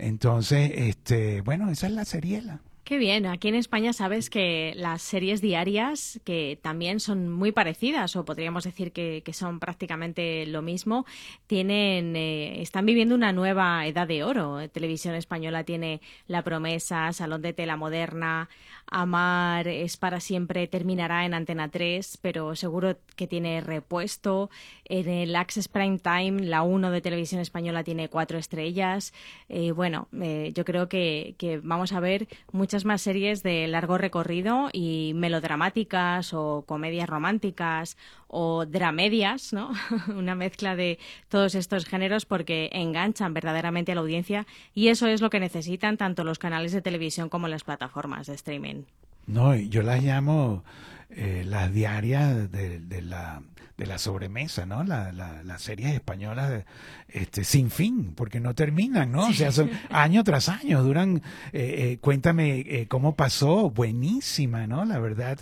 Entonces, este, bueno, esa es la seriela. Qué bien. Aquí en España sabes que las series diarias, que también son muy parecidas, o podríamos decir que, son prácticamente lo mismo, tienen, eh, están viviendo una nueva edad de oro. Televisión Española tiene La Promesa, Salón de Tela Moderna, Amar es para siempre, terminará en Antena 3, pero seguro que tiene repuesto. En el Access Prime Time, la 1 de Televisión Española tiene cuatro estrellas. Eh, bueno, eh, yo creo que, que vamos a ver muchas más series de largo recorrido y melodramáticas o comedias románticas o dramedias, ¿no? (laughs) Una mezcla de todos estos géneros porque enganchan verdaderamente a la audiencia y eso es lo que necesitan tanto los canales de televisión como las plataformas de streaming. No, yo las llamo eh, las diarias de, de, la, de la sobremesa, ¿no? La, la, las series españolas este, sin fin, porque no terminan, ¿no? O sea, son año tras año, duran, eh, eh, cuéntame eh, cómo pasó, buenísima, ¿no? La verdad,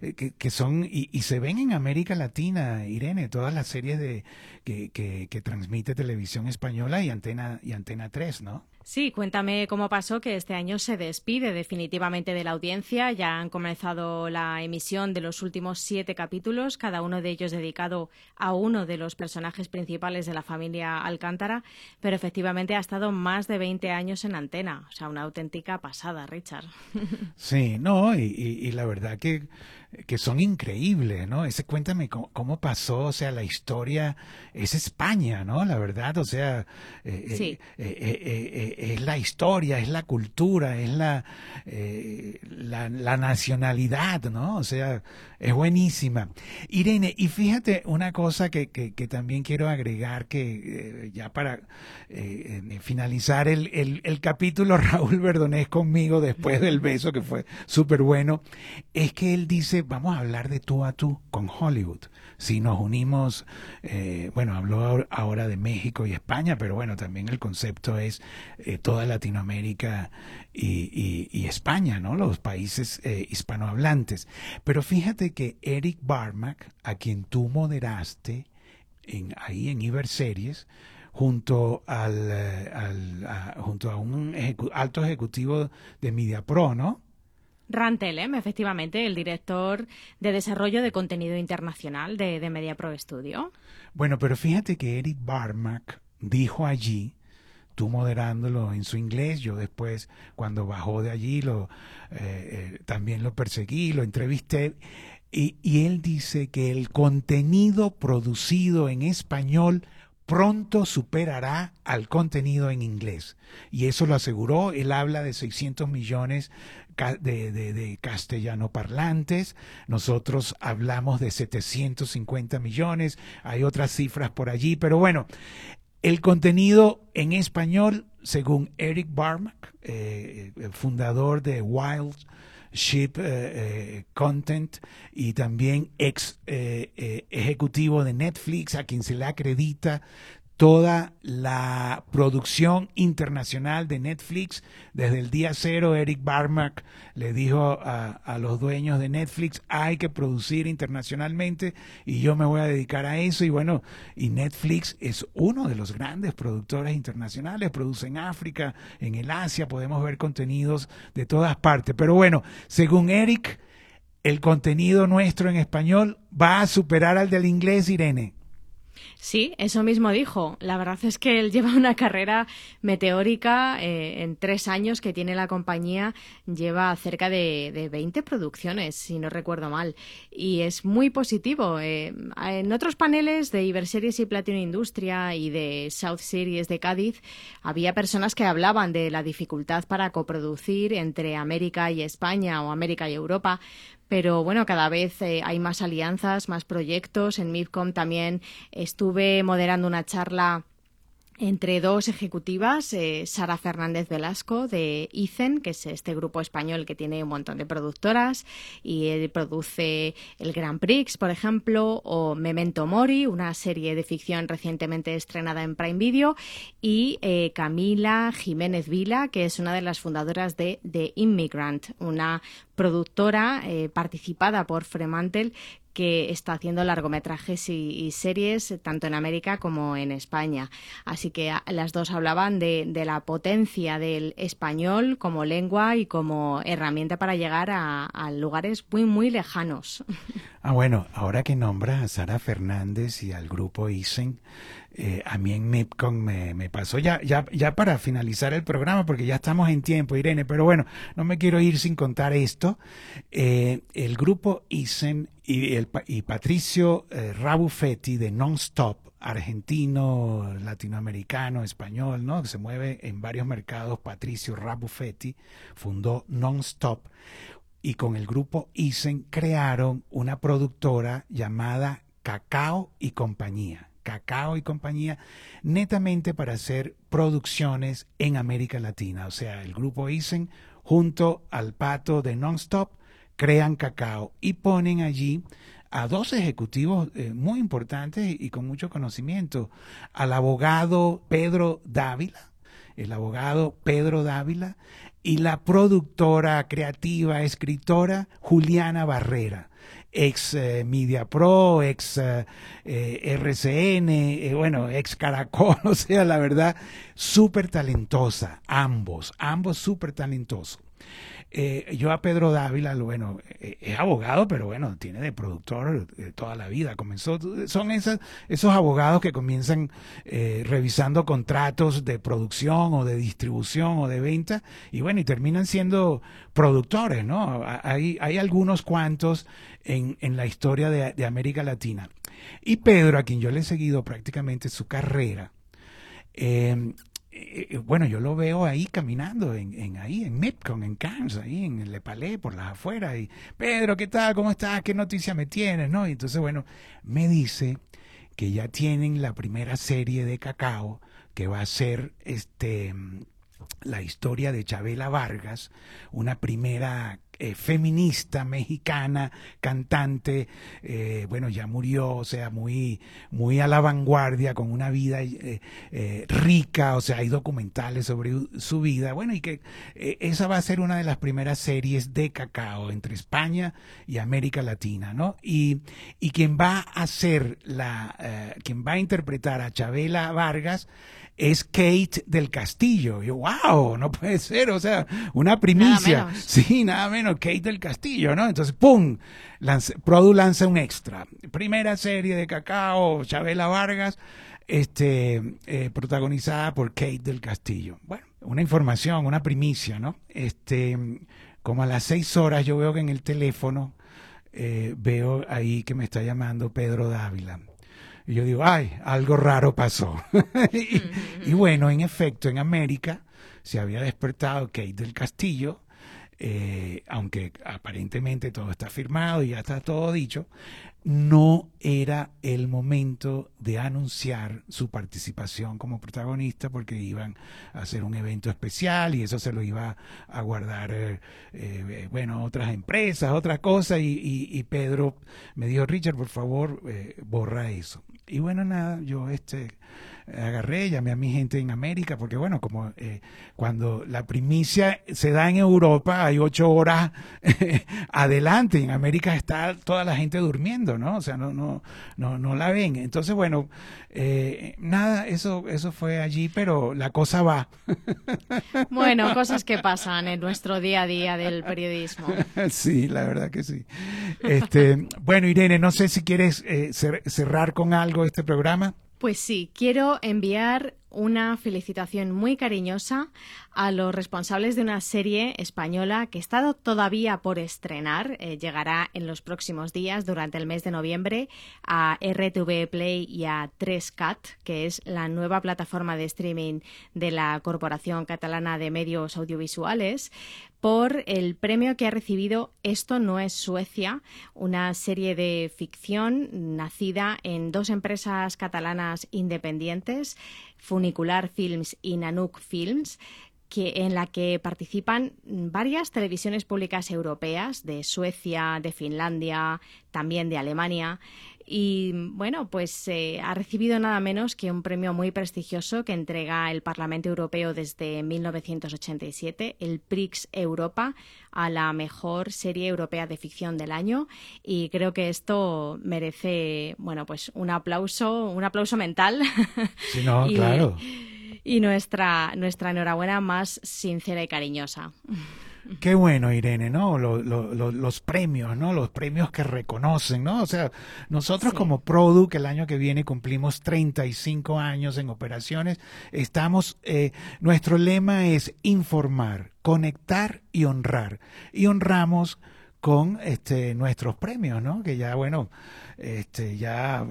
que, que, son, y, y, se ven en América Latina, Irene, todas las series de, que, que, que transmite Televisión Española y Antena, y Antena 3, ¿no? Sí, cuéntame cómo pasó que este año se despide definitivamente de la audiencia. Ya han comenzado la emisión de los últimos siete capítulos, cada uno de ellos dedicado a uno de los personajes principales de la familia Alcántara, pero efectivamente ha estado más de 20 años en antena. O sea, una auténtica pasada, Richard. (laughs) Sí, no, y, la verdad que que son increíbles, ¿no? Ese cuéntame cómo, pasó, o sea, la historia es España, ¿no? La verdad, o sea, eh, eh, eh, es la historia, es la cultura, es la, la, la, nacionalidad, ¿no? O sea, es buenísima. Irene, y fíjate una cosa que, que, también quiero agregar, que ya para finalizar el, el, capítulo, (laughs) Raúl Verdonés conmigo después del beso, que fue súper bueno, es que él dice, vamos a hablar de tú a tú con Hollywood. Si nos unimos, eh, bueno, habló ahora de México y España, pero bueno, también el concepto es eh, toda Latinoamérica y, España, ¿no? Los países eh, hispanohablantes. Pero fíjate que Eric Barmack, a quien tú moderaste en, ahí en Iberseries, junto al, al junto a un alto ejecutivo de MediaPro, ¿no? Rantelem, efectivamente, el director de desarrollo de contenido internacional de, de Media Pro Studio. Bueno, pero fíjate que Eric Barmack dijo allí, tú moderándolo en su inglés, yo después cuando bajó de allí lo, eh, eh, también lo perseguí, lo entrevisté, y, él dice que el contenido producido en español pronto superará al contenido en inglés. Y eso lo aseguró. Él habla de 600 millones de, de, castellano parlantes. Nosotros hablamos de 750 millones. Hay otras cifras por allí. Pero bueno, el contenido en español, según Eric Barmack, eh, fundador de Wild Ship eh, eh, Content y también ex ejecutivo de Netflix, a quien se le acredita toda la producción internacional de Netflix. Desde el día cero, Eric Barmack le dijo a, los dueños de Netflix, hay que producir internacionalmente y yo me voy a dedicar a eso. Y bueno, y Netflix es uno de los grandes productores internacionales, produce en África, en el Asia, podemos ver contenidos de todas partes. Pero bueno, según Eric, el contenido nuestro en español va a superar al del inglés, Irene. Sí, eso mismo dijo. La verdad es que él (laughs) lleva una carrera meteórica eh, en tres años que tiene la compañía. Lleva cerca de, de 20 producciones, si no recuerdo mal. Y es muy positivo. Eh, en otros paneles de Iberseries y Platino Industria y de South Series de Cádiz, había personas que hablaban de la dificultad para coproducir entre América y España o América y Europa pero bueno, cada vez eh, hay más alianzas, más proyectos. En MIPCOM también estuve moderando una charla entre dos ejecutivas, eh, Sara Fernández Velasco de ICEN, que es este grupo español que tiene un montón de productoras y él produce el Grand Prix, por ejemplo, o Memento Mori, una serie de ficción recientemente estrenada en Prime Video, y eh, Camila Jiménez Vila, que es una de las fundadoras de The Immigrant, una productora eh, participada por Fremantle que está haciendo largometrajes y, series tanto en América como en España. Así que ah, las dos hablaban de, la potencia del español como lengua y como herramienta para llegar a, lugares muy, muy lejanos. (laughs) Ah, bueno, ahora que nombra a Sara Fernández y al grupo ISEN, eh, a mí en MIPCON me, pasó ya, ya, ya para finalizar el programa, porque ya estamos en tiempo, Irene, pero bueno, no me quiero ir sin contar esto. Eh, el grupo ISEN y, Patricio eh, Rabufetti de Nonstop, argentino, latinoamericano, español, ¿no? Se mueve en varios mercados, Patricio Rabufetti fundó Nonstop y con el grupo ISEN crearon una productora llamada Cacao y Compañía Cacao y compañía, netamente para hacer producciones en América Latina. O sea, el grupo Isen junto al pato de Nonstop crean Cacao y ponen allí a dos ejecutivos eh, muy importantes y con mucho conocimiento, al abogado Pedro Dávila, el abogado Pedro Dávila, y la productora creativa, escritora Juliana Barrera ex eh, Media Pro, ex eh, eh, RCN, bueno, ex Caracol, (laughs) o sea, la verdad, súper talentosa, ambos, ambos súper talentosos. Eh, yo a Pedro Dávila, bueno, eh, es abogado, pero bueno, tiene de productor eh, toda la vida. Comenzó, son esas, esos abogados que comienzan revisando contratos de producción o de distribución o de venta y bueno, y terminan siendo productores, ¿no? Hay, hay algunos cuantos en, en la historia de, de América Latina. Y Pedro, a quien yo le he seguido prácticamente su carrera, eh, eh, eh, bueno, yo lo veo ahí caminando, en, en ahí, en Mipcon, en Cannes, ahí en Le Palais, por las afueras, y Pedro, ¿qué tal? ¿Cómo estás? ¿Qué noticia me tienes? ¿No? Y entonces, bueno, me dice que ya tienen la primera serie de cacao que va a ser este la historia de Chabela Vargas, una primera eh, feminista mexicana, cantante, eh, bueno, ya murió, o sea, muy, muy a la vanguardia, con una vida eh, rica, o sea, hay documentales sobre su vida, bueno, y que esa va a ser una de las primeras series de cacao entre España y América Latina, ¿no? Y, y quien va a ser la, quien va a interpretar a Chabela Vargas, es Kate del Castillo. yo, wow, no puede ser, o sea, una primicia. sí, nada menos, Kate del Castillo, ¿no? Entonces, ¡pum! Produ lanza un extra. Primera serie de Cacao, Chabela Vargas, este, eh, protagonizada por Kate del Castillo. Bueno, una información, una primicia, ¿no? Este, como a las seis horas yo veo que en el teléfono eh, veo ahí que me está llamando Pedro Dávila y yo digo, ay, algo raro pasó. (laughs) y, bueno, en efecto, en América se había despertado Kate del Castillo, eh, aunque aparentemente todo está firmado y ya está todo dicho, no era el momento de anunciar su participación como protagonista porque iban a hacer un evento especial y eso se lo iba a guardar, eh, eh, bueno, otras empresas, otras cosas y, y, Pedro me dijo, Richard, por favor, eh, borra eso. Y bueno, nada, yo este agarré, llamé a mi gente en América, porque bueno, como eh, cuando la primicia se da en Europa, hay ocho horas (laughs) adelante, en América está toda la gente durmiendo, ¿no? O sea, no, no, no, no la ven. Entonces, bueno, eh, nada, eso, eso fue allí, pero la cosa va. (laughs) bueno, cosas que pasan en nuestro día a día del periodismo. (laughs) sí, la verdad que sí. Este, bueno, Irene, no sé si quieres eh, cerrar con algo este programa. Pues sí, quiero enviar una felicitación muy cariñosa a los responsables de una serie española que está todavía por estrenar, eh, llegará en los próximos días durante el mes de noviembre a RTV Play y a 3CAT, que es la nueva plataforma de streaming de la Corporación Catalana de Medios Audiovisuales, por el premio que ha recibido Esto no es Suecia, una serie de ficción nacida en dos empresas catalanas independientes, Funicular Films y Nanook Films, que, en la que participan varias televisiones públicas europeas de Suecia, de Finlandia, también de Alemania. Y bueno, pues eh, ha recibido nada menos que un premio muy prestigioso que entrega el Parlamento Europeo desde 1987, el Prix Europa, a la mejor serie europea de ficción del año. Y creo que esto merece, bueno, pues un aplauso, un aplauso mental. Sí, no, (laughs) claro. Y nuestra, nuestra enhorabuena más sincera y cariñosa. Qué bueno, Irene, ¿no? los premios, ¿no? Los premios que reconocen, ¿no? O sea, nosotros como Product el año que viene cumplimos 35 años en operaciones. Estamos, eh, nuestro lema es informar, conectar y honrar. Y honramos con este, nuestros premios, ¿no? Que ya, bueno, este, ya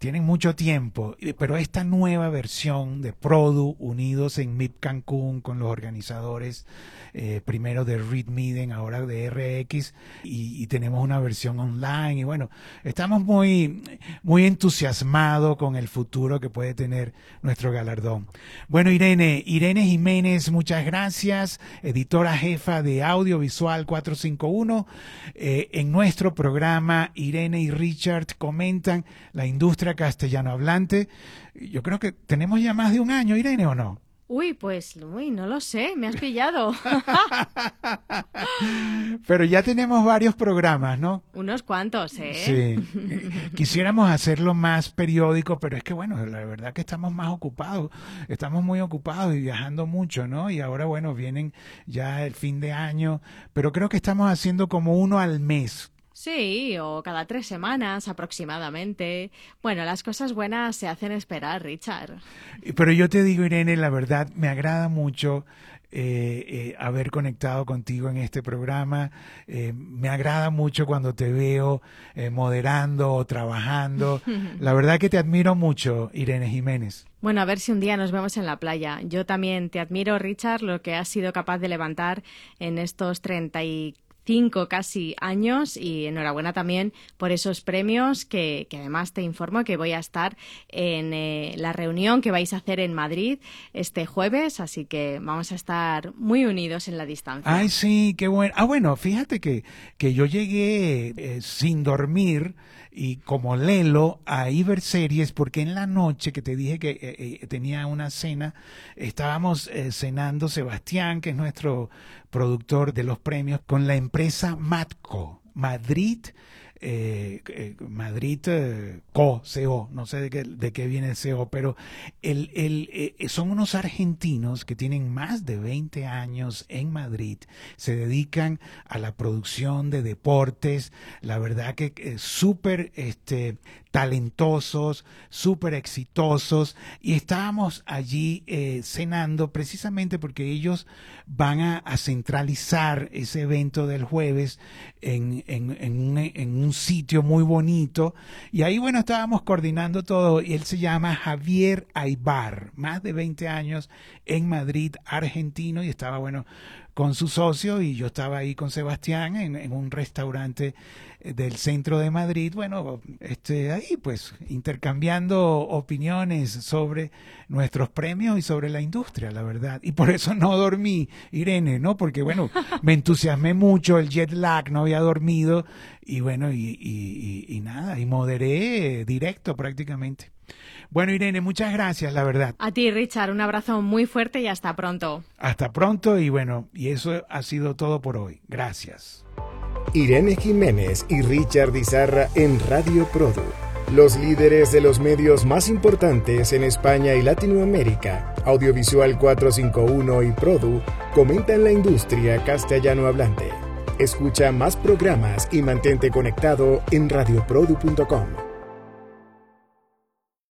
tienen mucho tiempo, pero esta nueva versión de Produ unidos en MIP Cancún con los organizadores eh, primero de Read Miden, ahora de RX, y, tenemos una versión online. Y bueno, estamos muy, muy entusiasmados con el futuro que puede tener nuestro galardón. Bueno, Irene, Irene Jiménez, muchas gracias, editora jefa de Audiovisual 451. Eh, en nuestro programa, Irene y Richard comentan la industria castellano hablante. Yo creo que tenemos ya más de un año, Irene, ¿o no? Uy, pues, uy, no lo sé, me has pillado. (laughs) Pero ya tenemos varios programas, ¿no? Unos cuantos, ¿eh? Sí. Quisiéramos hacerlo más periódico, pero es que, bueno, la verdad que estamos más ocupados, estamos muy ocupados y viajando mucho, ¿no? Y ahora, bueno, vienen ya el fin de año, pero creo que estamos haciendo como uno al mes Sí, o cada tres semanas aproximadamente. Bueno, las cosas buenas se hacen esperar, Richard. Pero yo te digo, Irene, la verdad, me agrada mucho eh, eh, haber conectado contigo en este programa. Eh, me agrada mucho cuando te veo moderando o trabajando. (laughs) La verdad que te admiro mucho, Irene Jiménez. Bueno, a ver si un día nos vemos en la playa. Yo también te admiro, Richard, lo que has sido capaz de levantar en estos treinta y cinco casi años y enhorabuena también por esos premios que, además te informo que voy a estar en eh, la reunión que vais a hacer en Madrid este jueves, así que vamos a estar muy unidos en la distancia. Ay, sí, qué bueno. Ah, bueno, fíjate que, que yo llegué eh, sin dormir y como Lelo a ver series porque en la noche que te dije que eh, eh, tenía una cena, estábamos eh, cenando Sebastián, que es nuestro productor de los premios, con la empresa Matco, Madrid eh, eh, Madrid eh, CO, CO, no sé de qué, de qué viene el CO, pero el, el, son unos argentinos que tienen más de 20 años en Madrid, se dedican a la producción de deportes, la verdad que súper este, talentosos, súper exitosos, y estábamos allí cenando precisamente porque ellos van a, centralizar ese evento del jueves en, en, en, un, sitio muy bonito. Y ahí, bueno, estábamos coordinando todo. Y él se llama Javier Aybar, más de 20 años en Madrid, argentino, y estaba, bueno, con su socio y yo estaba ahí con Sebastián en, un restaurante del centro de Madrid, bueno, este, ahí pues intercambiando opiniones sobre nuestros premios y sobre la industria, la verdad. Y por eso no dormí, Irene, ¿no? Porque bueno, (laughs) me entusiasmé mucho, el jet lag, no había dormido y bueno, y, y, y nada, y moderé directo prácticamente. Bueno, Irene, muchas gracias, la verdad. A ti, Richard, un abrazo muy fuerte y hasta pronto. Hasta pronto y bueno, y eso ha sido todo por hoy. Gracias. Irene Jiménez y Richard Izarra en Radio Produ. Los líderes de los medios más importantes en España y Latinoamérica, Audiovisual 451 y Produ, comentan la industria castellano hablante. Escucha más programas y mantente conectado en radioprodu.com.